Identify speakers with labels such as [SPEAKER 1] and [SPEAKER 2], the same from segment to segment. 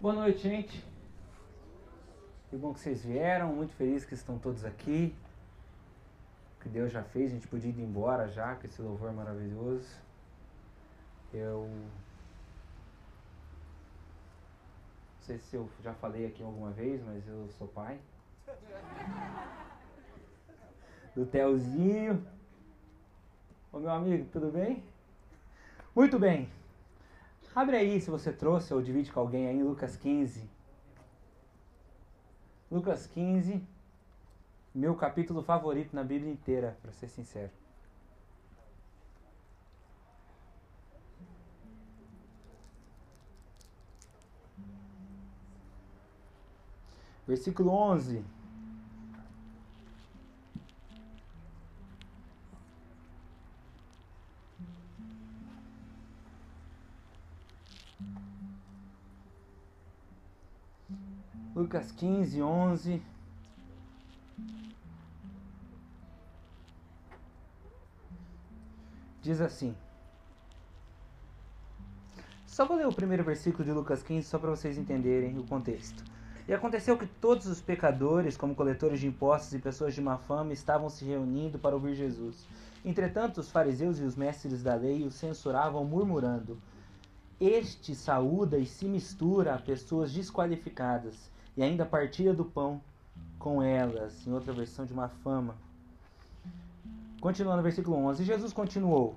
[SPEAKER 1] Boa noite, gente. Que bom que vocês vieram. Muito feliz que estão todos aqui. Que Deus já fez, a gente podia ir embora já com esse louvor maravilhoso. Eu. Não sei se eu já falei aqui alguma vez, mas eu sou pai. Do Telzinho. Ô meu amigo, tudo bem? Muito bem. Abre aí se você trouxe ou divide com alguém aí Lucas 15. Lucas 15, meu capítulo favorito na Bíblia inteira, para ser sincero. Versículo 11. Lucas 15, 11. Diz assim. Só vou ler o primeiro versículo de Lucas 15 só para vocês entenderem o contexto. E aconteceu que todos os pecadores, como coletores de impostos e pessoas de má fama, estavam se reunindo para ouvir Jesus. Entretanto, os fariseus e os mestres da lei o censuravam, murmurando: Este saúda e se mistura a pessoas desqualificadas e ainda partilha do pão com elas, em outra versão de uma fama. Continuando no versículo 11, Jesus continuou: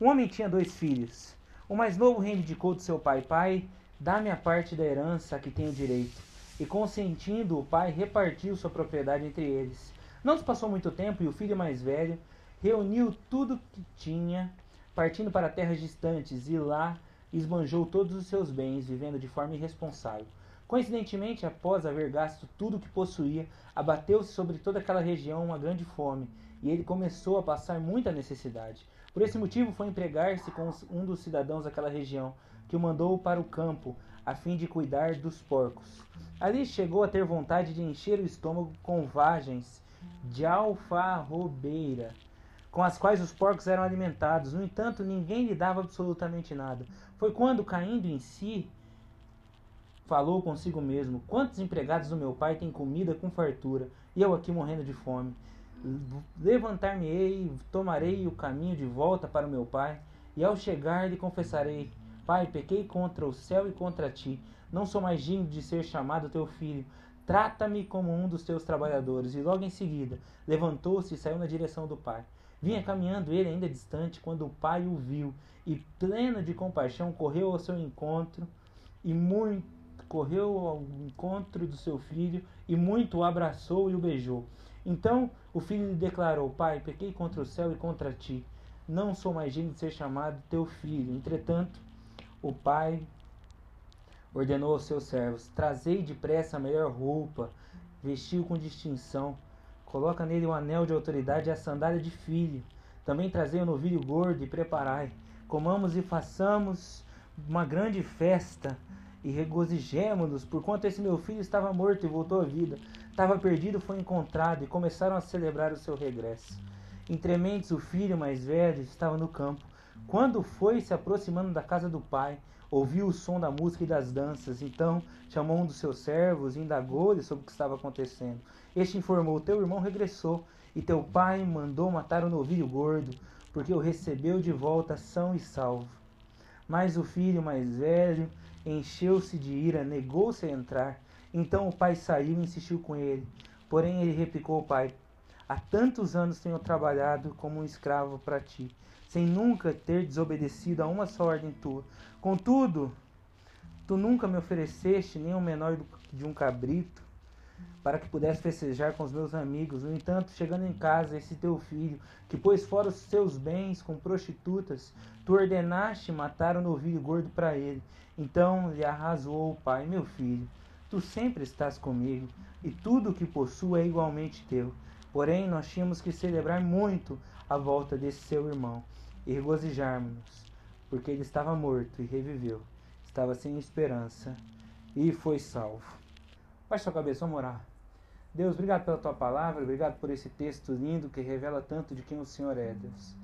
[SPEAKER 1] Um homem tinha dois filhos. O mais novo reivindicou de seu pai: Pai, dá-me a parte da herança que tenho direito. E consentindo, o pai repartiu sua propriedade entre eles. Não se passou muito tempo e o filho mais velho reuniu tudo que tinha, partindo para terras distantes, e lá esbanjou todos os seus bens, vivendo de forma irresponsável. Coincidentemente, após haver gasto tudo o que possuía, abateu-se sobre toda aquela região uma grande fome, e ele começou a passar muita necessidade. Por esse motivo, foi empregar-se com um dos cidadãos daquela região, que o mandou para o campo, a fim de cuidar dos porcos. Ali chegou a ter vontade de encher o estômago com vagens de alfarrobeira, com as quais os porcos eram alimentados. No entanto, ninguém lhe dava absolutamente nada. Foi quando, caindo em si, Falou consigo mesmo: Quantos empregados do meu pai têm comida com fartura, e eu aqui morrendo de fome? Levantar-me-ei, tomarei o caminho de volta para o meu pai, e ao chegar lhe confessarei: Pai, pequei contra o céu e contra ti. Não sou mais digno de ser chamado teu filho. Trata-me como um dos teus trabalhadores. E logo em seguida levantou-se e saiu na direção do pai. Vinha caminhando ele ainda distante quando o pai o viu e, pleno de compaixão, correu ao seu encontro e muito correu ao encontro do seu filho e muito o abraçou e o beijou. Então o filho lhe declarou: Pai, pequei contra o céu e contra ti. Não sou mais digno de ser chamado teu filho. Entretanto, o pai ordenou aos seus servos: Trazei depressa a melhor roupa, vestiu com distinção. Coloca nele o um anel de autoridade e a sandália de filho. Também trazei o um novilho gordo e preparai. Comamos e façamos uma grande festa e regozijemo-nos, porquanto esse meu filho estava morto e voltou à vida, estava perdido, foi encontrado, e começaram a celebrar o seu regresso. Entre mentes, o filho mais velho estava no campo. Quando foi se aproximando da casa do pai, ouviu o som da música e das danças. Então chamou um dos seus servos e indagou-lhe sobre o que estava acontecendo. Este informou: Teu irmão regressou, e teu pai mandou matar o novilho gordo, porque o recebeu de volta são e salvo. Mas o filho mais velho encheu-se de ira, negou-se a entrar. Então o pai saiu e insistiu com ele. Porém ele replicou ao pai: Há tantos anos tenho trabalhado como um escravo para ti, sem nunca ter desobedecido a uma só ordem tua. Contudo, tu nunca me ofereceste nem o menor de um cabrito para que pudesse festejar com os meus amigos. No entanto, chegando em casa, esse teu filho, que pôs fora os seus bens com prostitutas, tu ordenaste matar o novilho gordo para ele. Então lhe arrasou o pai: Meu filho, tu sempre estás comigo, e tudo o que possuo é igualmente teu. Porém, nós tínhamos que celebrar muito a volta desse seu irmão e regozijarmos-nos, porque ele estava morto e reviveu, estava sem esperança e foi salvo. Baixe sua cabeça, vamos orar. Deus, obrigado pela tua palavra, obrigado por esse texto lindo que revela tanto de quem o Senhor é, Deus.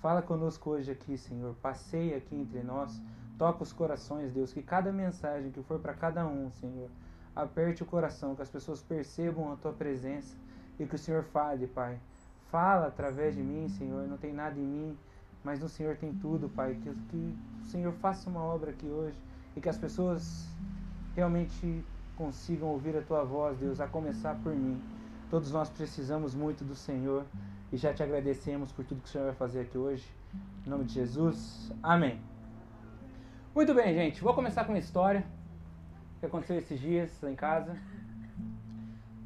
[SPEAKER 1] Fala conosco hoje aqui, Senhor. Passeia aqui entre nós. Toca os corações, Deus. Que cada mensagem que for para cada um, Senhor, aperte o coração, que as pessoas percebam a tua presença e que o Senhor fale, Pai. Fala através de mim, Senhor. Não tem nada em mim, mas no Senhor tem tudo, Pai. Que, que o Senhor faça uma obra aqui hoje e que as pessoas realmente consigam ouvir a tua voz, Deus, a começar por mim. Todos nós precisamos muito do Senhor e já te agradecemos por tudo que o Senhor vai fazer aqui hoje. Em nome de Jesus, amém. Muito bem, gente, vou começar com uma história que aconteceu esses dias lá em casa.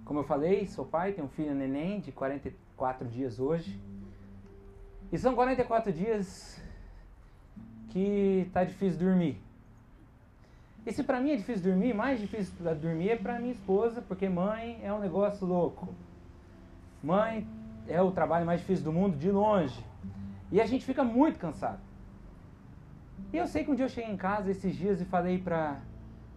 [SPEAKER 1] Como eu falei, sou pai, tenho um filho neném de 44 dias hoje. E são 44 dias que tá difícil dormir. E se para mim é difícil dormir, mais difícil dormir é para minha esposa, porque mãe é um negócio louco. Mãe é o trabalho mais difícil do mundo de longe. E a gente fica muito cansado. E eu sei que um dia eu cheguei em casa esses dias e falei pra,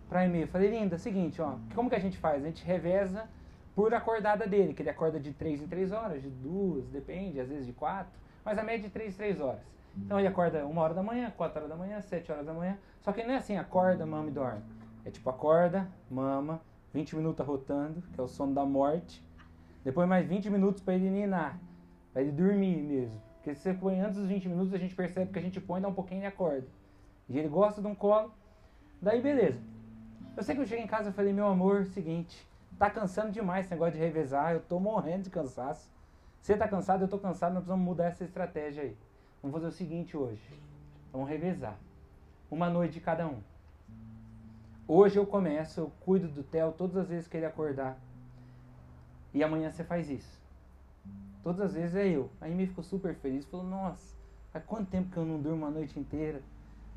[SPEAKER 1] pra Emê, falei, linda, seguinte, ó, como que a gente faz? A gente reveza por acordada dele, que ele acorda de 3 em 3 horas, de 2, depende, às vezes de 4, mas a média é de 3 em 3 horas. Então ele acorda uma hora da manhã, quatro horas da manhã, sete horas da manhã. Só que não é assim, acorda, mama e dorme. É tipo, acorda, mama, 20 minutos arrotando, que é o sono da morte. Depois mais 20 minutos para ele ninar, para ele dormir mesmo. Porque se você põe antes dos 20 minutos, a gente percebe que a gente põe, dá um pouquinho e acorda. E ele gosta de um colo. Daí beleza. Eu sei que eu cheguei em casa e falei, meu amor, seguinte, tá cansando demais esse negócio de revezar, eu tô morrendo de cansaço. Você tá cansado, eu tô cansado, nós precisamos mudar essa estratégia aí. Vamos fazer o seguinte hoje. Vamos revezar. Uma noite de cada um. Hoje eu começo, eu cuido do Theo todas as vezes que ele acordar. E amanhã você faz isso. Todas as vezes é eu. Aí me ficou super feliz. Falou, nossa, há quanto tempo que eu não durmo a noite inteira?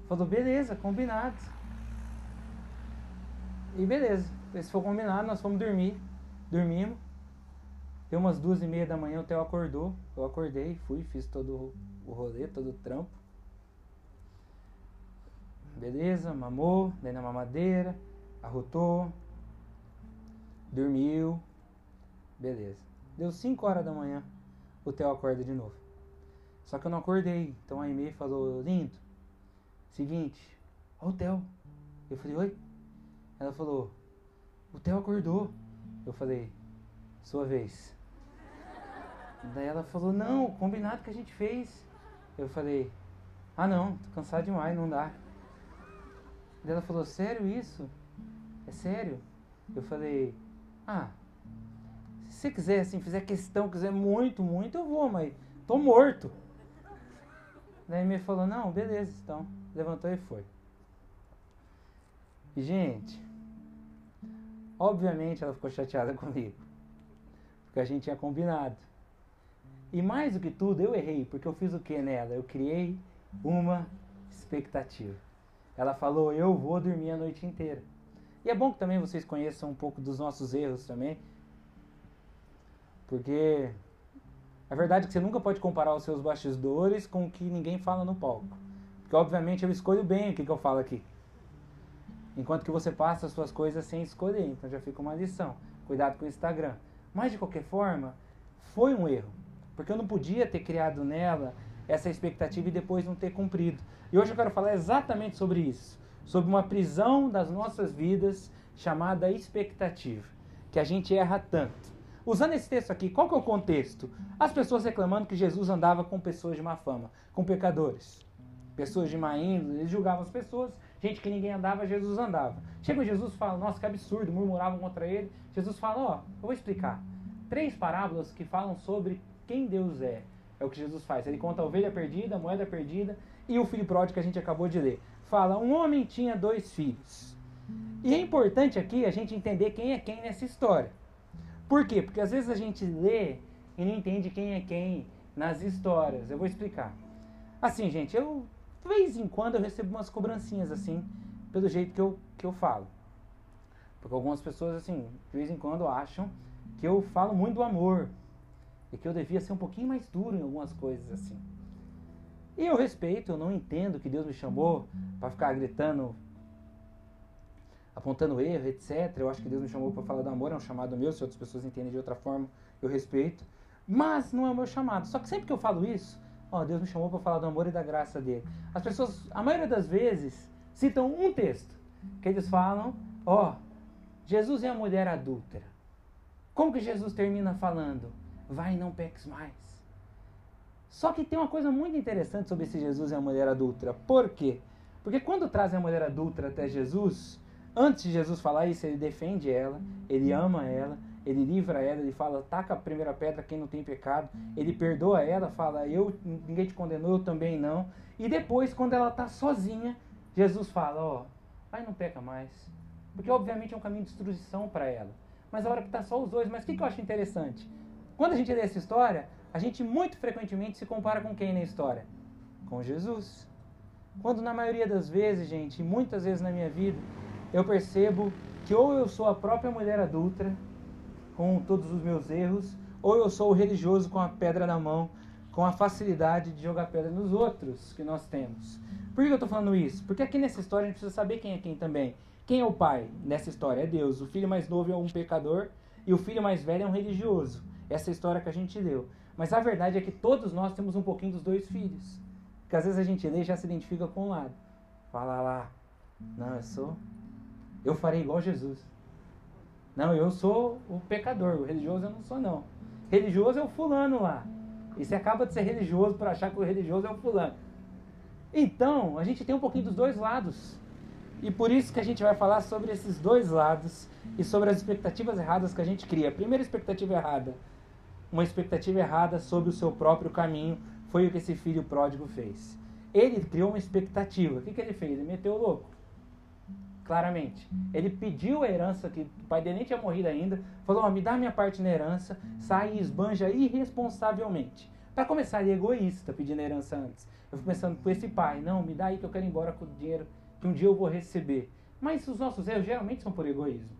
[SPEAKER 1] Falou, beleza, combinado. E beleza. Se for combinado, nós fomos dormir. Dormimos. Deu umas duas e meia da manhã, o Theo acordou. Eu acordei, fui, fiz todo o rolê, todo o trampo. Beleza, mamou, dei na mamadeira, arrotou, dormiu. Beleza. Deu 5 horas da manhã, o Theo acorda de novo. Só que eu não acordei. Então a Aimee falou, lindo, seguinte, ó o Theo. Eu falei, oi? Ela falou, o Theo acordou. Eu falei, sua vez. Daí ela falou, não, combinado que a gente fez. Eu falei, ah não, tô cansado demais, não dá. Daí ela falou, sério isso? É sério? Eu falei, ah, se você quiser, assim, fizer questão, quiser muito, muito, eu vou, mas tô morto. Daí me falou, não, beleza, então. Levantou e foi. Gente, obviamente ela ficou chateada comigo. Porque a gente tinha combinado. E mais do que tudo, eu errei, porque eu fiz o que nela? Eu criei uma expectativa. Ela falou: Eu vou dormir a noite inteira. E é bom que também vocês conheçam um pouco dos nossos erros também. Porque a verdade é que você nunca pode comparar os seus bastidores com o que ninguém fala no palco. Porque obviamente eu escolho bem o que, que eu falo aqui. Enquanto que você passa as suas coisas sem escolher. Então já fica uma lição. Cuidado com o Instagram. Mas de qualquer forma, foi um erro. Porque eu não podia ter criado nela essa expectativa e depois não ter cumprido. E hoje eu quero falar exatamente sobre isso. Sobre uma prisão das nossas vidas chamada expectativa. Que a gente erra tanto. Usando esse texto aqui, qual que é o contexto? As pessoas reclamando que Jesus andava com pessoas de má fama, com pecadores. Pessoas de má índole, eles julgavam as pessoas, gente que ninguém andava, Jesus andava. Chega Jesus fala, nossa, que absurdo, murmuravam contra ele. Jesus fala, ó, oh, eu vou explicar. Três parábolas que falam sobre quem Deus é. É o que Jesus faz. Ele conta a ovelha perdida, a moeda perdida e o filho pródigo que a gente acabou de ler. Fala: um homem tinha dois filhos. E é importante aqui a gente entender quem é quem nessa história. Por quê? Porque às vezes a gente lê e não entende quem é quem nas histórias. Eu vou explicar. Assim, gente, eu de vez em quando eu recebo umas cobrancinhas assim, pelo jeito que eu, que eu falo. Porque algumas pessoas, assim, de vez em quando acham que eu falo muito do amor, e que eu devia ser um pouquinho mais duro em algumas coisas assim. E eu respeito, eu não entendo que Deus me chamou para ficar gritando apontando erro, etc. Eu acho que Deus me chamou para falar do amor, é um chamado meu. Se outras pessoas entendem de outra forma, eu respeito. Mas não é o meu chamado. Só que sempre que eu falo isso, ó, Deus me chamou para falar do amor e da graça dele. As pessoas, a maioria das vezes, citam um texto que eles falam, ó, Jesus é a mulher adúltera. Como que Jesus termina falando? Vai e não peques mais. Só que tem uma coisa muito interessante sobre esse Jesus e a mulher adúltera. Por quê? Porque quando trazem a mulher adúltera até Jesus, antes de Jesus falar isso, ele defende ela, ele ama ela, ele livra ela, ele fala, taca a primeira pedra quem não tem pecado, ele perdoa ela, fala, eu ninguém te condenou, eu também não. E depois, quando ela está sozinha, Jesus fala, ó, vai não peca mais. Porque obviamente é um caminho de destruição para ela. Mas a hora que está só os dois, mas o que, que eu acho interessante? Quando a gente lê essa história, a gente muito frequentemente se compara com quem na história? Com Jesus. Quando na maioria das vezes, gente, muitas vezes na minha vida, eu percebo que ou eu sou a própria mulher adulta, com todos os meus erros, ou eu sou o religioso com a pedra na mão, com a facilidade de jogar pedra nos outros que nós temos. Por que eu estou falando isso? Porque aqui nessa história a gente precisa saber quem é quem também. Quem é o pai nessa história? É Deus. O filho mais novo é um pecador e o filho mais velho é um religioso. Essa é história que a gente leu. Mas a verdade é que todos nós temos um pouquinho dos dois filhos. Porque às vezes a gente lê e já se identifica com um lado. Fala lá, não, eu sou. Eu farei igual Jesus. Não, eu sou o pecador, o religioso eu não sou não. Religioso é o fulano lá. E você acaba de ser religioso para achar que o religioso é o fulano. Então, a gente tem um pouquinho dos dois lados. E por isso que a gente vai falar sobre esses dois lados e sobre as expectativas erradas que a gente cria. A primeira expectativa errada, uma expectativa errada sobre o seu próprio caminho, foi o que esse filho pródigo fez. Ele criou uma expectativa. O que, que ele fez? Ele meteu o louco claramente. Ele pediu a herança, que o pai dele nem tinha morrido ainda, falou: oh, me dá minha parte na herança, sai e esbanja irresponsavelmente. Para começar, ele é egoísta pedindo a herança antes. Eu fico pensando com esse pai: não, me dá aí que eu quero ir embora com o dinheiro que um dia eu vou receber. Mas os nossos erros geralmente são por egoísmo.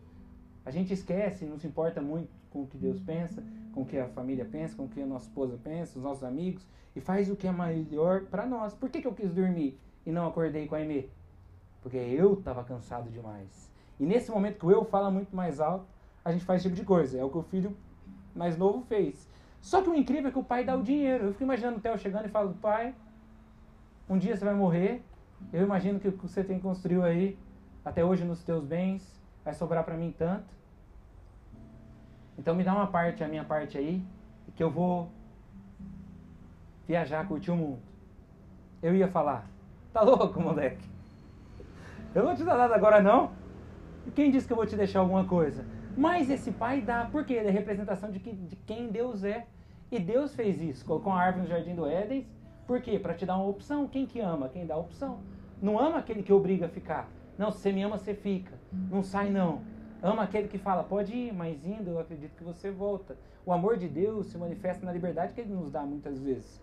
[SPEAKER 1] A gente esquece, não se importa muito com o que Deus pensa, com o que a família pensa, com o que a nossa esposa pensa, os nossos amigos, e faz o que é melhor para nós. Por que, que eu quis dormir e não acordei com a Aimee? Porque eu estava cansado demais. E nesse momento que o eu fala muito mais alto, a gente faz esse tipo de coisa. É o que o filho mais novo fez. Só que o incrível é que o pai dá o dinheiro. Eu fico imaginando o Theo chegando e falando, pai, um dia você vai morrer. Eu imagino que o que você tem construiu aí, até hoje nos teus bens, vai sobrar para mim tanto. Então me dá uma parte, a minha parte aí, que eu vou viajar, curtir o mundo. Eu ia falar, tá louco, moleque? Eu não vou te dar nada agora não. Quem disse que eu vou te deixar alguma coisa? Mas esse pai dá, porque ele é representação de, que, de quem Deus é. E Deus fez isso, colocou uma árvore no jardim do Éden. Por quê? Para te dar uma opção. Quem que ama? Quem dá a opção. Não ama aquele que obriga a ficar. Não, se você me ama, você fica. Não sai não. Ama aquele que fala, pode ir, mas indo eu acredito que você volta. O amor de Deus se manifesta na liberdade que ele nos dá muitas vezes.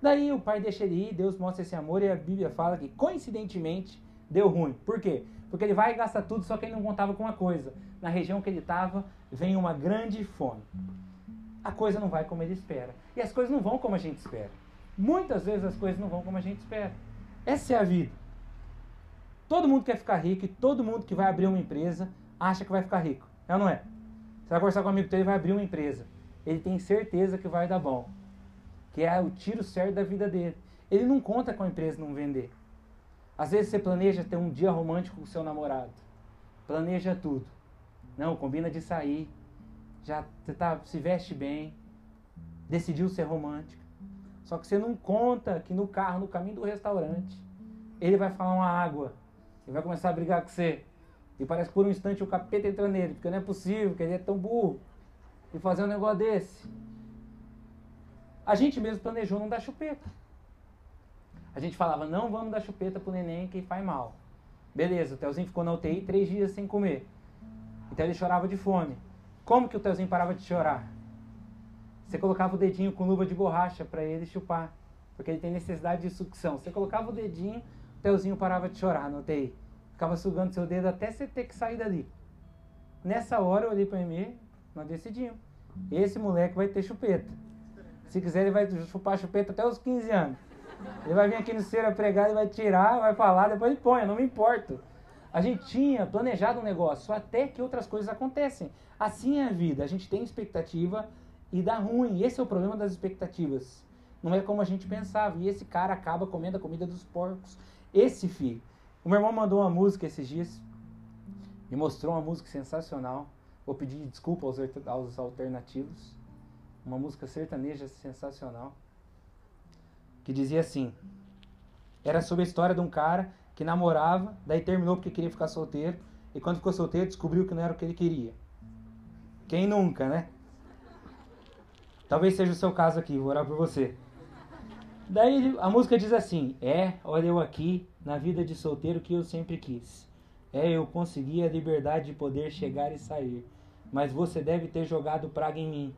[SPEAKER 1] Daí o pai deixa ele ir, Deus mostra esse amor e a Bíblia fala que, coincidentemente, deu ruim. Por quê? Porque ele vai e gasta tudo, só que ele não contava com uma coisa. Na região que ele estava, vem uma grande fome. A coisa não vai como ele espera. E as coisas não vão como a gente espera. Muitas vezes as coisas não vão como a gente espera. Essa é a vida. Todo mundo quer ficar rico e todo mundo que vai abrir uma empresa acha que vai ficar rico. É ou não é? Você vai conversar com um amigo teu e vai abrir uma empresa. Ele tem certeza que vai dar bom. Que é o tiro certo da vida dele. Ele não conta com a empresa não vender. Às vezes você planeja ter um dia romântico com o seu namorado. Planeja tudo. Não, combina de sair. Já tá, se veste bem. Decidiu ser romântico. Só que você não conta que no carro, no caminho do restaurante, ele vai falar uma água. Ele vai começar a brigar com você. E parece que por um instante o capeta entra nele, porque não é possível, que ele é tão burro. E fazer um negócio desse. A gente mesmo planejou não dar chupeta. A gente falava, não vamos dar chupeta pro neném que faz mal. Beleza, o Telzinho ficou na UTI três dias sem comer. Então ele chorava de fome. Como que o Telzinho parava de chorar? Você colocava o dedinho com luva de borracha para ele chupar. Porque ele tem necessidade de sucção. Você colocava o dedinho, o Telzinho parava de chorar na UTI. Ficava sugando seu dedo até você ter que sair dali. Nessa hora eu olhei para mim, nós decidimos. Esse moleque vai ter chupeta. Se quiser, ele vai chupar chupeta até os 15 anos. Ele vai vir aqui no cera pregar, ele vai tirar, vai falar, depois ele põe, eu não me importo. A gente tinha planejado um negócio até que outras coisas acontecem. Assim é a vida. A gente tem expectativa e dá ruim. Esse é o problema das expectativas. Não é como a gente pensava. E esse cara acaba comendo a comida dos porcos. Esse filho. O meu irmão mandou uma música esses dias. Me mostrou uma música sensacional. Vou pedir desculpa aos, aos alternativos. Uma música sertaneja sensacional. Que dizia assim: Era sobre a história de um cara que namorava, daí terminou porque queria ficar solteiro. E quando ficou solteiro, descobriu que não era o que ele queria. Quem nunca, né? Talvez seja o seu caso aqui, vou orar por você. Daí a música diz assim: É, olha eu aqui, na vida de solteiro que eu sempre quis. É, eu consegui a liberdade de poder chegar e sair. Mas você deve ter jogado praga em mim.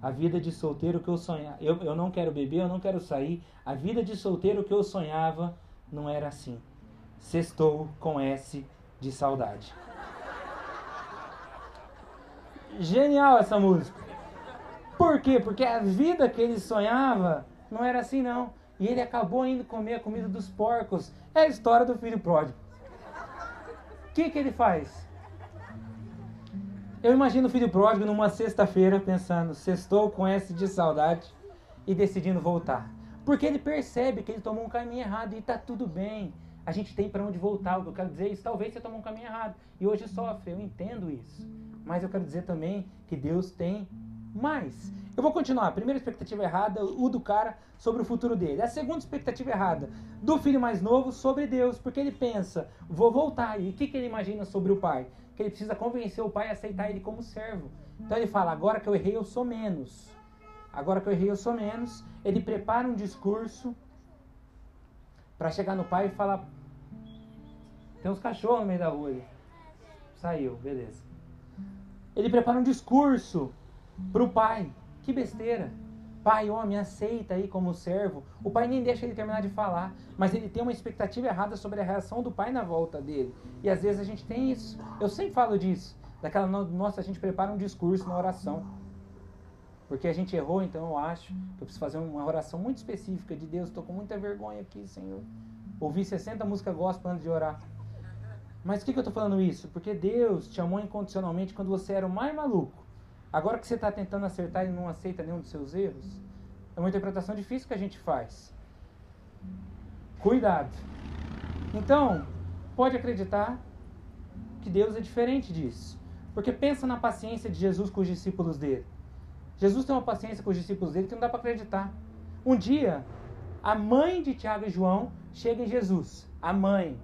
[SPEAKER 1] A vida de solteiro que eu sonhava. Eu, eu não quero beber, eu não quero sair. A vida de solteiro que eu sonhava não era assim. Sextou com S de saudade. Genial essa música. Por quê? Porque a vida que ele sonhava não era assim não. E ele acabou indo comer a comida dos porcos. É a história do filho pródigo. O que, que ele faz? Eu imagino o filho pródigo numa sexta-feira pensando, sextou com S de saudade e decidindo voltar. Porque ele percebe que ele tomou um caminho errado e está tudo bem. A gente tem para onde voltar. O que eu quero dizer é isso. Talvez você tomou um caminho errado e hoje sofre. Eu entendo isso. Mas eu quero dizer também que Deus tem mais. Eu vou continuar. A primeira expectativa errada, o do cara sobre o futuro dele. A segunda expectativa errada, do filho mais novo sobre Deus, porque ele pensa, vou voltar. E o que, que ele imagina sobre o pai? Que ele precisa convencer o pai a aceitar ele como servo. Então ele fala: agora que eu errei, eu sou menos. Agora que eu errei, eu sou menos. Ele prepara um discurso para chegar no pai e falar: tem uns cachorros no meio da rua. Saiu, beleza. Ele prepara um discurso para o pai. Que besteira. Pai, homem, aceita aí como servo. O pai nem deixa ele terminar de falar, mas ele tem uma expectativa errada sobre a reação do pai na volta dele. E às vezes a gente tem isso. Eu sempre falo disso. Daquela, nossa, a gente prepara um discurso na oração. Porque a gente errou, então eu acho que eu preciso fazer uma oração muito específica de Deus. Estou com muita vergonha aqui, Senhor. Ouvi 60 músicas gospel antes de orar. Mas por que, que eu estou falando isso? Porque Deus te amou incondicionalmente quando você era o mais maluco. Agora que você está tentando acertar e não aceita nenhum dos seus erros, é uma interpretação difícil que a gente faz. Cuidado. Então, pode acreditar que Deus é diferente disso. Porque pensa na paciência de Jesus com os discípulos dele. Jesus tem uma paciência com os discípulos dele que não dá para acreditar. Um dia, a mãe de Tiago e João chega em Jesus. A mãe.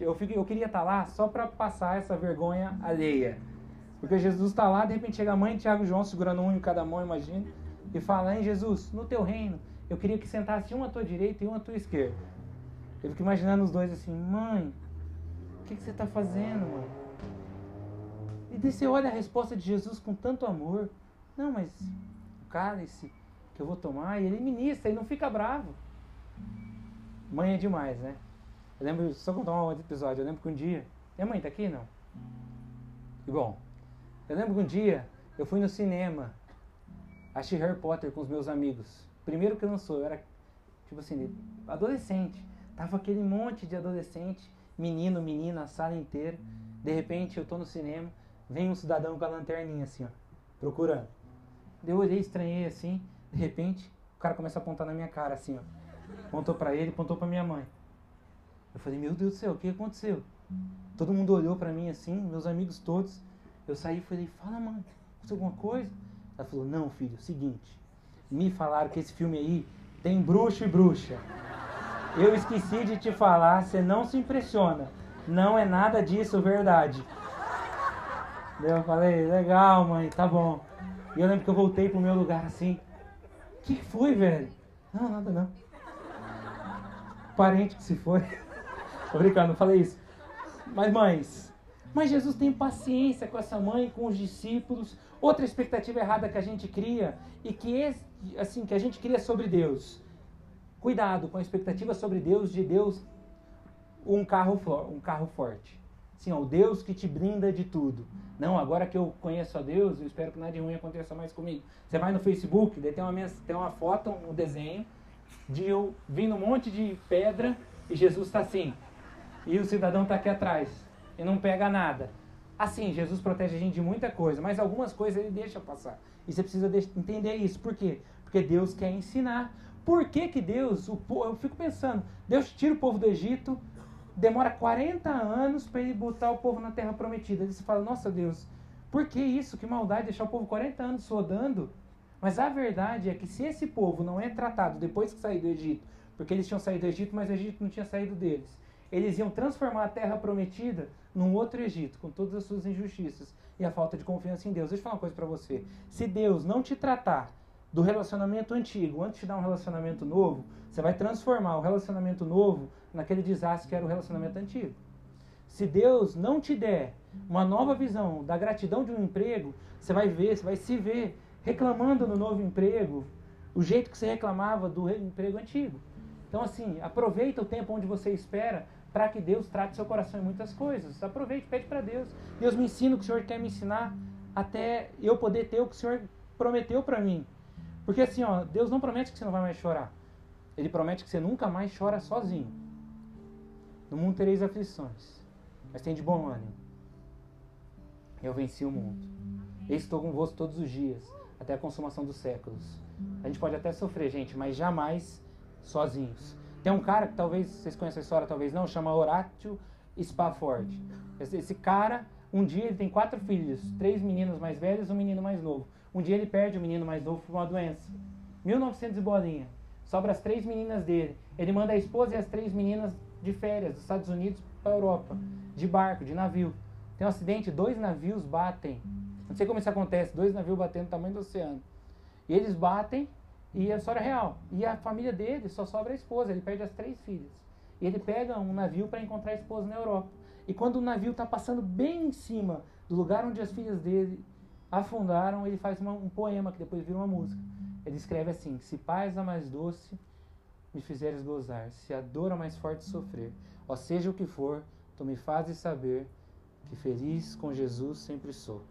[SPEAKER 1] Eu, fico, eu queria estar lá só para passar essa vergonha alheia. Porque Jesus está lá, de repente chega a mãe de Tiago e João segurando um em cada mão, imagina, e fala: Hein, Jesus, no teu reino, eu queria que sentasse um à tua direita e um à tua esquerda. Eu fico imaginando os dois assim: Mãe, o que, que você está fazendo, mãe? E daí você olha a resposta de Jesus com tanto amor: Não, mas o cálice que eu vou tomar, e ele ministra, ele não fica bravo. Mãe é demais, né? Eu lembro, só contar um outro episódio, eu lembro que um dia. Minha mãe tá aqui? Não? E bom, eu lembro que um dia eu fui no cinema, achei Harry Potter com os meus amigos. Primeiro que lançou, eu era, tipo assim, adolescente. Tava aquele monte de adolescente, menino, menina, a sala inteira. De repente eu tô no cinema, vem um cidadão com a lanterninha assim, ó, procurando. Eu olhei, estranhei assim, de repente o cara começa a apontar na minha cara assim, ó. Apontou para ele, apontou para minha mãe. Eu falei, meu Deus do céu, o que aconteceu? Todo mundo olhou para mim assim, meus amigos todos. Eu saí e falei, fala mãe, aconteceu alguma coisa? Ela falou, não filho, seguinte, me falaram que esse filme aí tem bruxo e bruxa. Eu esqueci de te falar, você não se impressiona. Não é nada disso verdade. Daí eu falei, legal mãe, tá bom. E eu lembro que eu voltei pro meu lugar assim. O que foi, velho? Não, nada não. Parente que se foi. Tô brincando, não falei isso. Mas mães, mas Jesus tem paciência com essa mãe, com os discípulos. Outra expectativa errada que a gente cria e que assim que a gente cria sobre Deus. Cuidado com a expectativa sobre Deus de Deus um carro um carro forte. Sim, o Deus que te brinda de tudo. Não, agora que eu conheço a Deus, eu espero que nada de ruim aconteça mais comigo. Você vai no Facebook, daí tem uma, tem uma foto, um desenho de eu vindo um monte de pedra e Jesus está assim, e o cidadão está aqui atrás e não pega nada. Assim, Jesus protege a gente de muita coisa, mas algumas coisas ele deixa passar. E você precisa entender isso. Por quê? Porque Deus quer ensinar. Por que, que Deus, o, eu fico pensando, Deus tira o povo do Egito, demora 40 anos para ele botar o povo na terra prometida. Aí você fala, nossa Deus, por que isso? Que maldade deixar o povo 40 anos rodando? Mas a verdade é que se esse povo não é tratado depois que sair do Egito, porque eles tinham saído do Egito, mas o Egito não tinha saído deles, eles iam transformar a terra prometida num outro Egito, com todas as suas injustiças e a falta de confiança em Deus. Deixa eu falar uma coisa para você. Se Deus não te tratar do relacionamento antigo antes de dar um relacionamento novo, você vai transformar o relacionamento novo naquele desastre que era o relacionamento antigo. Se Deus não te der uma nova visão da gratidão de um emprego, você vai ver, você vai se ver reclamando no novo emprego, o jeito que você reclamava do emprego antigo. Então, assim, aproveita o tempo onde você espera para que Deus trate seu coração em muitas coisas. Aproveite, pede para Deus. Deus me ensina o que o Senhor quer me ensinar até eu poder ter o que o Senhor prometeu para mim. Porque assim, ó, Deus não promete que você não vai mais chorar. Ele promete que você nunca mais chora sozinho. No mundo tereis aflições, mas tem de bom ânimo. Eu venci o mundo. Estou convosco todos os dias, até a consumação dos séculos. A gente pode até sofrer, gente, mas jamais sozinhos. Tem um cara que talvez vocês conheçam a história, talvez não, chama Horatio Spafford. Esse, esse cara, um dia ele tem quatro filhos, três meninos mais velhos e um menino mais novo. Um dia ele perde o menino mais novo por uma doença. 1900 e bolinha. Sobra as três meninas dele. Ele manda a esposa e as três meninas de férias dos Estados Unidos para a Europa, de barco, de navio. Tem um acidente, dois navios batem. Não sei como isso acontece, dois navios batendo no tamanho do oceano. E eles batem e é a história real. E a família dele só sobra a esposa, ele perde as três filhas. E ele pega um navio para encontrar a esposa na Europa. E quando o navio está passando bem em cima do lugar onde as filhas dele afundaram, ele faz uma, um poema que depois vira uma música. Ele escreve assim: Se paz a mais doce me fizeres gozar, se a dor a mais forte sofrer, ó seja o que for, tu me fazes saber que feliz com Jesus sempre sou.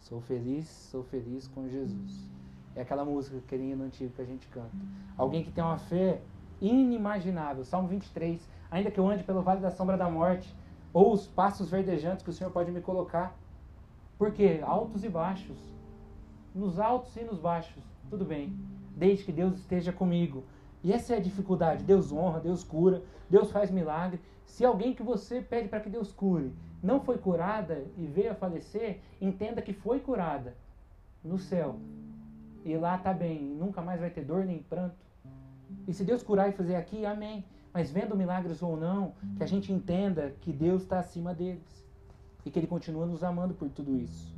[SPEAKER 1] Sou feliz, sou feliz com Jesus. É aquela música, aquele hino antigo que a gente canta. Alguém que tem uma fé inimaginável. Salmo 23. Ainda que eu ande pelo vale da sombra da morte, ou os passos verdejantes que o Senhor pode me colocar. Por quê? Altos e baixos. Nos altos e nos baixos. Tudo bem. Desde que Deus esteja comigo. E essa é a dificuldade. Deus honra, Deus cura, Deus faz milagre. Se alguém que você pede para que Deus cure não foi curada e veio a falecer, entenda que foi curada no céu e lá está bem, nunca mais vai ter dor nem pranto. E se Deus curar e fazer aqui, amém. Mas vendo milagres ou não, que a gente entenda que Deus está acima deles e que Ele continua nos amando por tudo isso.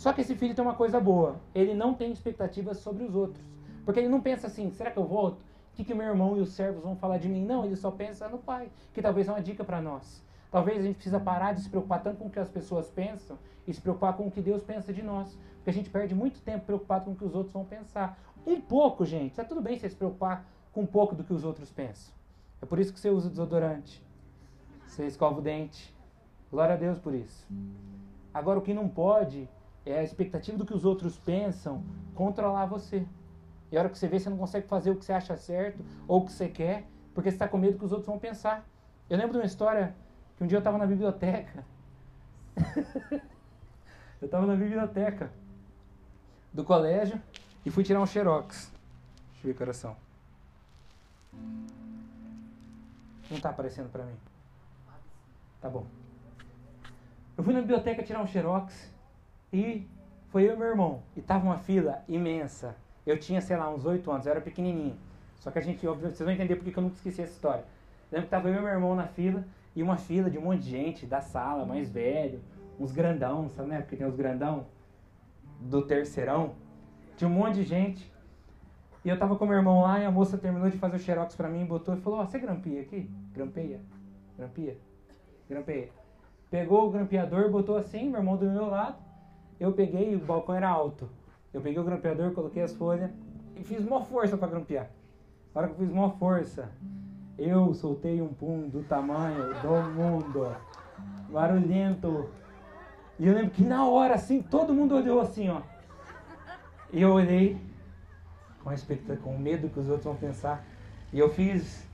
[SPEAKER 1] Só que esse filho tem uma coisa boa: ele não tem expectativas sobre os outros. Porque ele não pensa assim, será que eu volto? O que, que meu irmão e os servos vão falar de mim? Não, ele só pensa no pai, que talvez é uma dica para nós. Talvez a gente precisa parar de se preocupar tanto com o que as pessoas pensam e se preocupar com o que Deus pensa de nós. Porque a gente perde muito tempo preocupado com o que os outros vão pensar. Um pouco, gente. Está tudo bem você se preocupar com um pouco do que os outros pensam. É por isso que você usa desodorante. Você escova o dente. Glória a Deus por isso. Agora, o que não pode é a expectativa do que os outros pensam controlar você. E a hora que você vê, você não consegue fazer o que você acha certo ou o que você quer, porque você está com medo do que os outros vão pensar. Eu lembro de uma história que um dia eu estava na biblioteca. eu estava na biblioteca do colégio e fui tirar um xerox. Deixa eu ver coração. Não está aparecendo para mim. Tá bom. Eu fui na biblioteca tirar um xerox e foi eu e meu irmão. E tava uma fila imensa. Eu tinha, sei lá, uns 8 anos, eu era pequenininho. Só que a gente, óbvio, vocês vão entender porque eu nunca esqueci essa história. lembro que tava eu e meu irmão na fila e uma fila de um monte de gente da sala, mais velho, uns grandão, sabe, né? Porque tem os grandão do terceirão. Tinha um monte de gente. E eu tava com meu irmão lá e a moça terminou de fazer o xerox pra mim, botou e falou: Ó, oh, você grampia aqui? Grampeia? Grampia? Grampeia. Pegou o grampeador, botou assim, meu irmão do meu lado. Eu peguei, o balcão era alto. Eu peguei o grampeador, coloquei as folhas e fiz maior força para grampear. Na hora que eu fiz maior força, eu soltei um pum do tamanho do mundo. Barulhento. E eu lembro que na hora, assim, todo mundo olhou assim, ó. E eu olhei com, com medo que os outros vão pensar. E eu fiz.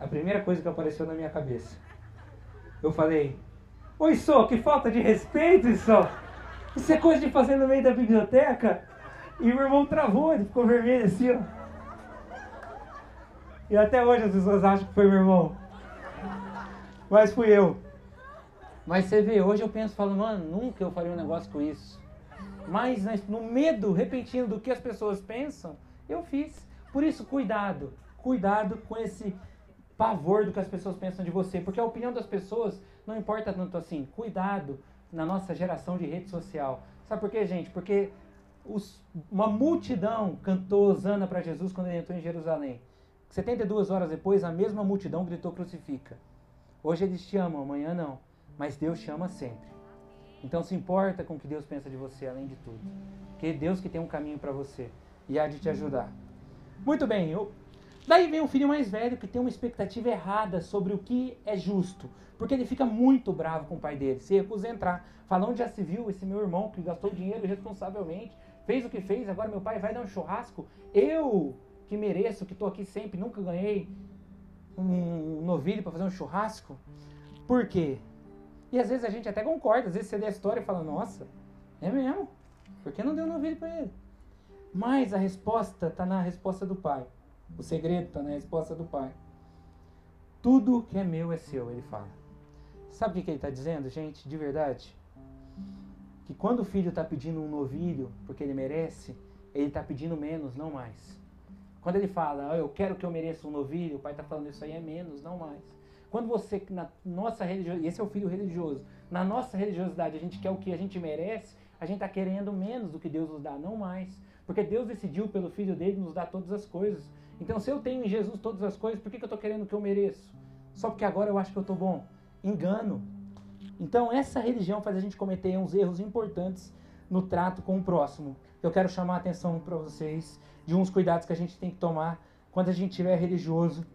[SPEAKER 1] A primeira coisa que apareceu na minha cabeça. Eu falei, Oi, Só, que falta de respeito, Só. Isso é coisa de fazer no meio da biblioteca? E o irmão travou, ele ficou vermelho assim, ó. E até hoje as pessoas acham que foi meu irmão. Mas fui eu. Mas você vê, hoje eu penso, falo, mano, nunca eu faria um negócio com isso. Mas no medo repentino do que as pessoas pensam, eu fiz. Por isso, cuidado. Cuidado com esse pavor do que as pessoas pensam de você. Porque a opinião das pessoas não importa tanto assim. Cuidado na nossa geração de rede social. Sabe por quê, gente? Porque os, uma multidão cantou Osana para Jesus quando ele entrou em Jerusalém. 72 horas depois, a mesma multidão gritou crucifica. Hoje eles te amam, amanhã não. Mas Deus te ama sempre. Então se importa com o que Deus pensa de você, além de tudo. Porque é Deus que tem um caminho para você e há de te ajudar. Muito bem, eu... daí vem um filho mais velho que tem uma expectativa errada sobre o que é justo. Porque ele fica muito bravo com o pai dele, se recusa a entrar. Fala, onde já se viu esse meu irmão que gastou dinheiro irresponsavelmente, fez o que fez, agora meu pai vai dar um churrasco. Eu, que mereço, que estou aqui sempre, nunca ganhei um novilho para fazer um churrasco. Por quê? E às vezes a gente até concorda, às vezes você lê a história e fala, nossa, é mesmo? Por que não deu novilho para ele? Mas a resposta está na resposta do pai. O segredo está na resposta do pai. Tudo que é meu é seu, ele fala. Sabe o que ele está dizendo, gente? De verdade? Que quando o filho está pedindo um novilho porque ele merece, ele está pedindo menos, não mais. Quando ele fala, oh, eu quero que eu mereça um novilho, o pai está falando isso aí é menos, não mais. Quando você, na nossa religiosidade, esse é o filho religioso, na nossa religiosidade a gente quer o que a gente merece, a gente está querendo menos do que Deus nos dá, não mais. Porque Deus decidiu pelo filho dele nos dar todas as coisas. Então se eu tenho em Jesus todas as coisas, por que, que eu estou querendo o que eu mereço? Só porque agora eu acho que eu estou bom engano. Então, essa religião faz a gente cometer uns erros importantes no trato com o próximo. Eu quero chamar a atenção para vocês de uns cuidados que a gente tem que tomar quando a gente estiver religioso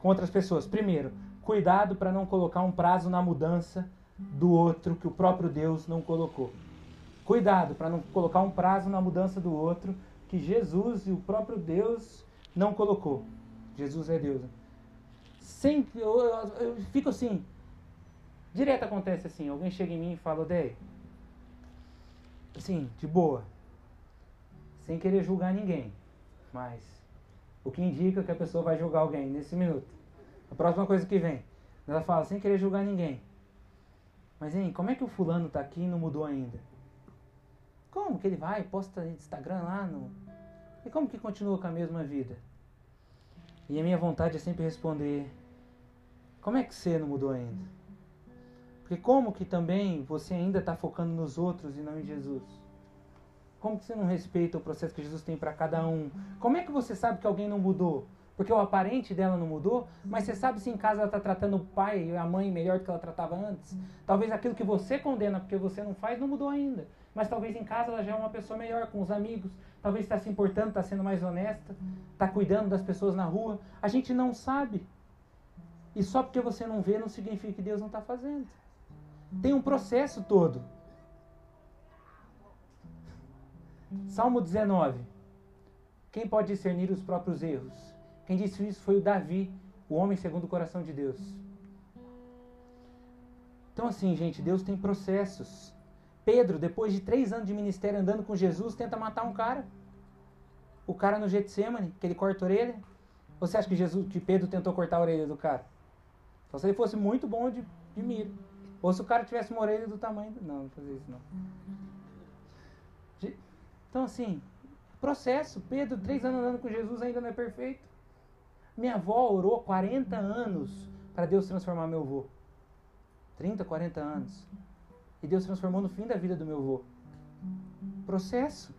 [SPEAKER 1] com outras pessoas. Primeiro, cuidado para não colocar um prazo na mudança do outro que o próprio Deus não colocou. Cuidado para não colocar um prazo na mudança do outro que Jesus e o próprio Deus não colocou. Jesus é Deus. Sempre eu, eu, eu fico assim, Direto acontece assim, alguém chega em mim e fala, Odei, assim, de boa, sem querer julgar ninguém, mas o que indica que a pessoa vai julgar alguém nesse minuto. A próxima coisa que vem, ela fala, sem querer julgar ninguém. Mas, hein, como é que o fulano tá aqui e não mudou ainda? Como que ele vai, posta Instagram lá no... E como que continua com a mesma vida? E a minha vontade é sempre responder, como é que você não mudou ainda? Porque como que também você ainda está focando nos outros e não em Jesus? Como que você não respeita o processo que Jesus tem para cada um? Como é que você sabe que alguém não mudou? Porque o aparente dela não mudou, mas você sabe se em casa ela está tratando o pai e a mãe melhor do que ela tratava antes? Talvez aquilo que você condena porque você não faz não mudou ainda. Mas talvez em casa ela já é uma pessoa melhor com os amigos. Talvez está se importando, está sendo mais honesta, está cuidando das pessoas na rua. A gente não sabe. E só porque você não vê não significa que Deus não está fazendo. Tem um processo todo. Salmo 19. Quem pode discernir os próprios erros? Quem disse isso foi o Davi, o homem segundo o coração de Deus. Então, assim, gente, Deus tem processos. Pedro, depois de três anos de ministério andando com Jesus, tenta matar um cara. O cara no Getsemane, que ele corta a orelha. Você acha que Jesus, que Pedro tentou cortar a orelha do cara? Então, se ele fosse muito bom de, de mira. Ou se o cara tivesse uma orelha do tamanho. Não, não fazer isso não. Então, assim, processo. Pedro, três anos andando com Jesus, ainda não é perfeito. Minha avó orou 40 anos para Deus transformar meu avô. 30, 40 anos. E Deus transformou no fim da vida do meu avô. Processo.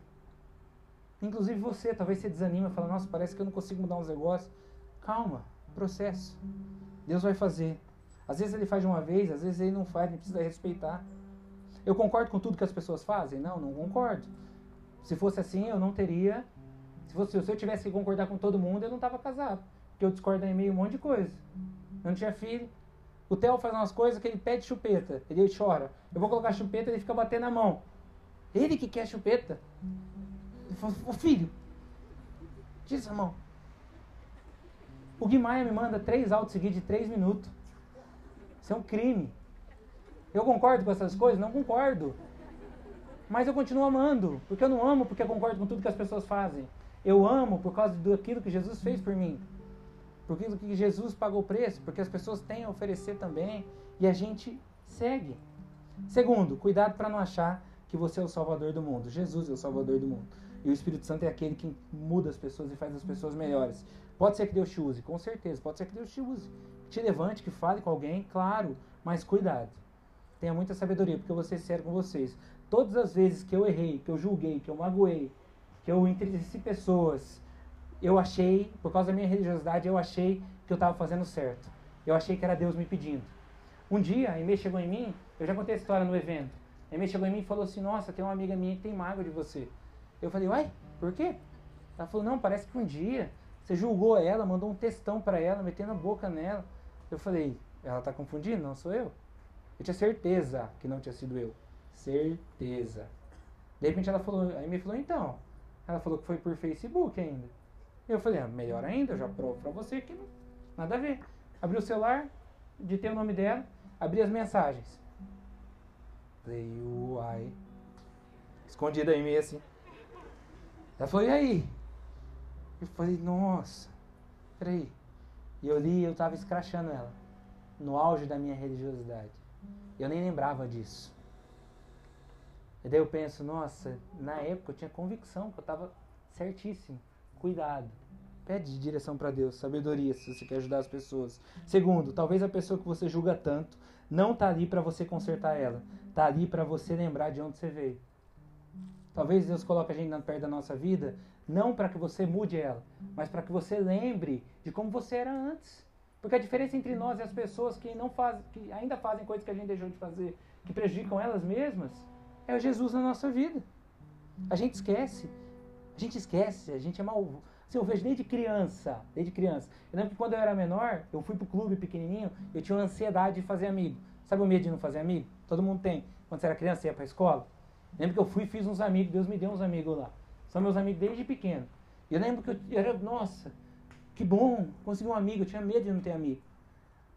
[SPEAKER 1] Inclusive você, talvez você desanima fala, nossa, parece que eu não consigo mudar uns negócios. Calma, processo. Deus vai fazer. Às vezes ele faz de uma vez, às vezes ele não faz, gente precisa respeitar. Eu concordo com tudo que as pessoas fazem? Não, não concordo. Se fosse assim, eu não teria. Se, fosse, se eu tivesse que concordar com todo mundo, eu não estava casado. Porque eu discordo em meio um monte de coisa. Eu não tinha filho. O Theo faz umas coisas que ele pede chupeta. Ele chora. Eu vou colocar chupeta, ele fica batendo a mão. Ele que quer chupeta. Ele fala, ô filho, tira essa mão. O Gui Maia me manda três autos seguidos de três minutos. Isso é um crime. Eu concordo com essas coisas? Não concordo. Mas eu continuo amando. Porque eu não amo porque eu concordo com tudo que as pessoas fazem. Eu amo por causa daquilo que Jesus fez por mim. Por aquilo que Jesus pagou o preço. Porque as pessoas têm a oferecer também. E a gente segue. Segundo, cuidado para não achar que você é o salvador do mundo. Jesus é o salvador do mundo. E o Espírito Santo é aquele que muda as pessoas e faz as pessoas melhores. Pode ser que Deus te use, com certeza. Pode ser que Deus te use. Te levante, que fale com alguém, claro. Mas cuidado. Tenha muita sabedoria, porque eu vou ser sério com vocês. Todas as vezes que eu errei, que eu julguei, que eu magoei, que eu entristeci pessoas, eu achei, por causa da minha religiosidade, eu achei que eu estava fazendo certo. Eu achei que era Deus me pedindo. Um dia, a Emê chegou em mim, eu já contei a história no evento. A Emê chegou em mim e falou assim: Nossa, tem uma amiga minha que tem mágoa de você. Eu falei: Uai, por quê? Ela falou: Não, parece que um dia você julgou ela, mandou um textão para ela, metendo a boca nela. Eu falei: Ela tá confundindo? Não sou eu. Eu tinha certeza que não tinha sido eu. Certeza. De repente ela falou, a Emê falou: Então. Ela falou que foi por Facebook ainda. Eu falei: ah, Melhor ainda, eu já provo pra você que nada a ver. Abri o celular, ditei o nome dela, abri as mensagens. Falei, uai. Escondida em mim assim. Ela falou, e aí? Eu falei, nossa, peraí. E eu li eu tava escrachando ela. No auge da minha religiosidade. Eu nem lembrava disso. E daí eu penso, nossa, na época eu tinha convicção que eu tava certíssimo. Cuidado. Pede direção para Deus, sabedoria se você quer ajudar as pessoas. Segundo, talvez a pessoa que você julga tanto não tá ali para você consertar ela, tá ali para você lembrar de onde você veio. Talvez Deus coloque a gente perto da nossa vida não para que você mude ela, mas para que você lembre de como você era antes. Porque a diferença entre nós e as pessoas que não que ainda fazem coisas que a gente deixou de fazer, que prejudicam elas mesmas, é o Jesus na nossa vida. A gente esquece. A gente esquece, a gente é mal. Assim, eu vejo desde criança, desde criança. Eu lembro que quando eu era menor, eu fui pro clube pequenininho, eu tinha uma ansiedade de fazer amigo. Sabe o medo de não fazer amigo? Todo mundo tem. Quando você era criança, você ia pra escola. Eu lembro que eu fui e fiz uns amigos, Deus me deu uns amigos lá. São meus amigos desde pequeno. Eu lembro que eu era, nossa, que bom, consegui um amigo, eu tinha medo de não ter amigo.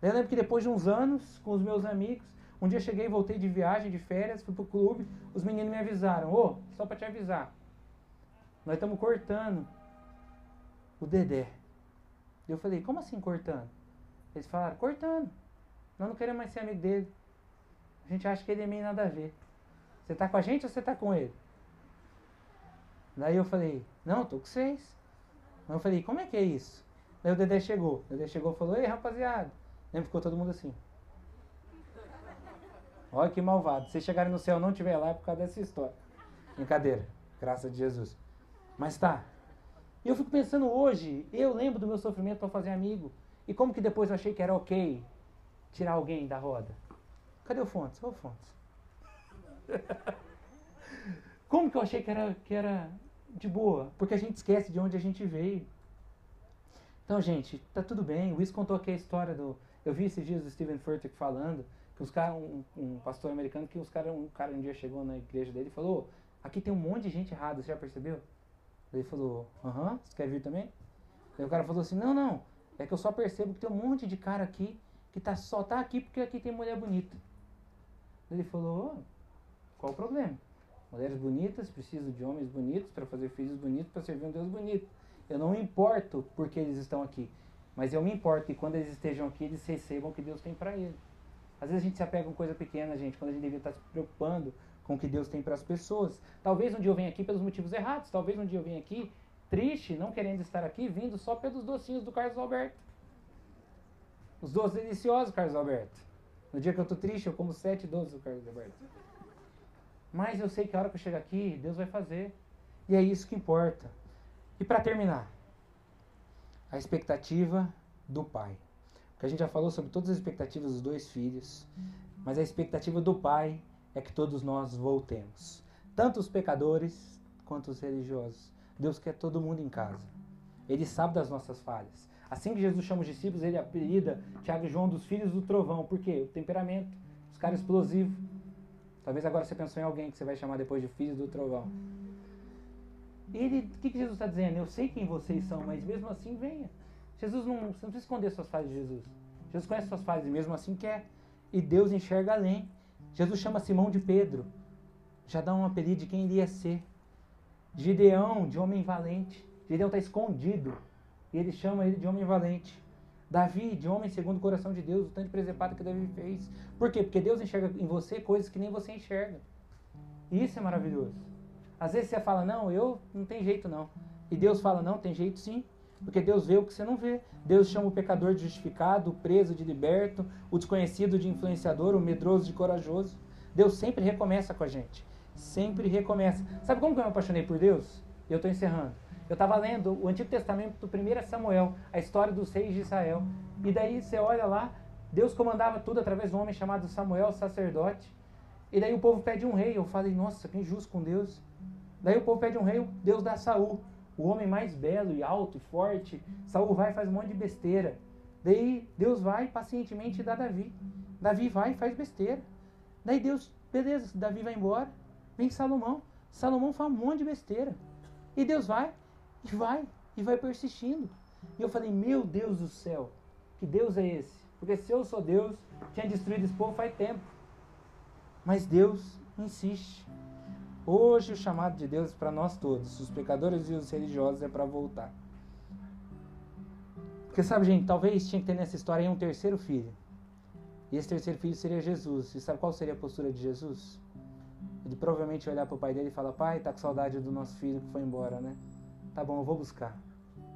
[SPEAKER 1] Eu lembro que depois de uns anos, com os meus amigos, um dia cheguei, voltei de viagem, de férias, fui pro clube, os meninos me avisaram, ô, oh, só para te avisar, nós estamos cortando o Dedé. Eu falei, como assim cortando? Eles falaram, cortando. Nós não queremos mais ser amigo dele. A gente acha que ele é meio nada a ver. Você tá com a gente ou você tá com ele? Daí eu falei, não, tô com vocês. Eu falei, como é que é isso? Daí o Dedé chegou. O Dedé chegou e falou, ei rapaziada. Daí ficou todo mundo assim. Olha que malvado. Se chegarem no céu não tiver lá é por causa dessa história. Brincadeira. Graças a Jesus. Mas tá. E eu fico pensando hoje, eu lembro do meu sofrimento para fazer amigo. E como que depois eu achei que era ok tirar alguém da roda? Cadê o Fontes? Ô Fontes. como que eu achei que era, que era de boa? Porque a gente esquece de onde a gente veio. Então, gente, tá tudo bem. O Luiz contou aqui a história do. Eu vi esses dias o Steven Furtick falando que os caras, um, um, pastor americano, que os cara, um cara um dia chegou na igreja dele e falou: aqui tem um monte de gente errada, você já percebeu? Ele falou: aham, você quer vir também? Aí o cara falou assim: não, não, é que eu só percebo que tem um monte de cara aqui que tá, só tá aqui porque aqui tem mulher bonita. Ele falou: qual o problema? Mulheres bonitas precisam de homens bonitos para fazer filhos bonitos, para servir um Deus bonito. Eu não me importo porque eles estão aqui, mas eu me importo que quando eles estejam aqui, eles recebam o que Deus tem para eles. Às vezes a gente se apega com coisa pequena, gente, quando a gente devia estar se preocupando com o que Deus tem para as pessoas. Talvez um dia eu venha aqui pelos motivos errados, talvez um dia eu venha aqui triste, não querendo estar aqui, vindo só pelos docinhos do Carlos Alberto. Os doces deliciosos, Carlos Alberto. No dia que eu estou triste, eu como sete doces do Carlos Alberto. Mas eu sei que a hora que eu chegar aqui, Deus vai fazer. E é isso que importa. E para terminar, a expectativa do pai. Porque a gente já falou sobre todas as expectativas dos dois filhos, mas a expectativa do pai é que todos nós voltemos. Tanto os pecadores quanto os religiosos. Deus quer todo mundo em casa. Ele sabe das nossas falhas. Assim que Jesus chama os discípulos, ele apelida Tiago e João dos filhos do trovão. Por quê? O temperamento, os caras explosivos Talvez agora você pensou em alguém que você vai chamar depois de filhos do trovão. Ele, o que, que Jesus está dizendo? Eu sei quem vocês são, mas mesmo assim venha. Jesus não, você não precisa esconder suas falhas de Jesus. Jesus conhece suas falhas e mesmo assim quer. E Deus enxerga além. Jesus chama Simão de Pedro. Já dá um apelido de quem ele ia ser. Gideão, de homem valente. Gideão está escondido. E ele chama ele de homem valente. Davi, de homem segundo o coração de Deus, o tanto de que Davi fez. Por quê? Porque Deus enxerga em você coisas que nem você enxerga. E isso é maravilhoso. Às vezes você fala, não, eu não tem jeito não. E Deus fala, não, tem jeito sim. Porque Deus vê o que você não vê. Deus chama o pecador de justificado, o preso de liberto, o desconhecido de influenciador, o medroso de corajoso. Deus sempre recomeça com a gente. Sempre recomeça. Sabe como que eu me apaixonei por Deus? Eu estou encerrando. Eu estava lendo o Antigo Testamento do 1 Samuel, a história dos reis de Israel. E daí você olha lá, Deus comandava tudo através de um homem chamado Samuel, sacerdote. E daí o povo pede um rei. Eu falei, nossa, que injusto com Deus. Daí o povo pede um rei, Deus dá Saul o homem mais belo e alto e forte, Saul vai e faz um monte de besteira. Daí Deus vai pacientemente dá Davi. Davi vai e faz besteira. Daí Deus, beleza, Davi vai embora, vem Salomão. Salomão faz um monte de besteira. E Deus vai, e vai, e vai persistindo. E eu falei, meu Deus do céu, que Deus é esse? Porque se eu sou Deus, tinha destruído esse povo faz tempo. Mas Deus insiste. Hoje o chamado de Deus para nós todos, os pecadores e os religiosos, é para voltar. Porque sabe, gente, talvez tinha que ter nessa história um terceiro filho. E esse terceiro filho seria Jesus. E sabe qual seria a postura de Jesus? Ele provavelmente olhar para o pai dele e falar: Pai, tá com saudade do nosso filho que foi embora, né? Tá bom, eu vou buscar.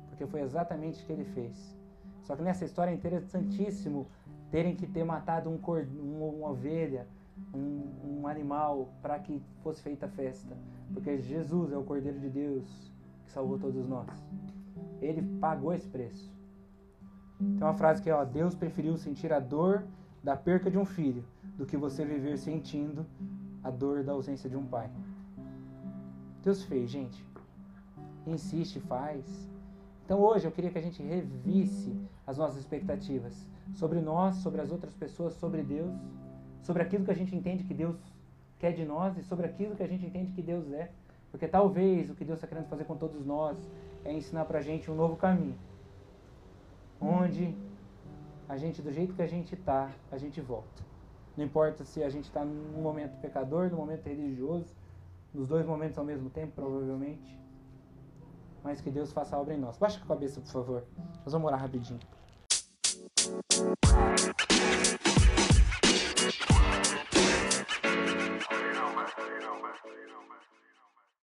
[SPEAKER 1] Porque foi exatamente o que ele fez. Só que nessa história é interessantíssimo terem que ter matado um uma ovelha, um, um animal para que fosse feita a festa. Porque Jesus é o Cordeiro de Deus que salvou todos nós. Ele pagou esse preço. Tem uma frase que é: ó, Deus preferiu sentir a dor da perca de um filho do que você viver sentindo a dor da ausência de um pai. Deus fez, gente. Insiste, faz. Então hoje eu queria que a gente revisse as nossas expectativas sobre nós, sobre as outras pessoas, sobre Deus sobre aquilo que a gente entende que Deus quer de nós e sobre aquilo que a gente entende que Deus é. Porque talvez o que Deus está querendo fazer com todos nós é ensinar para a gente um novo caminho. Onde a gente, do jeito que a gente está, a gente volta. Não importa se a gente está num momento pecador, num momento religioso, nos dois momentos ao mesmo tempo, provavelmente. Mas que Deus faça a obra em nós. Baixa a cabeça, por favor. Nós vamos orar rapidinho. You know, man.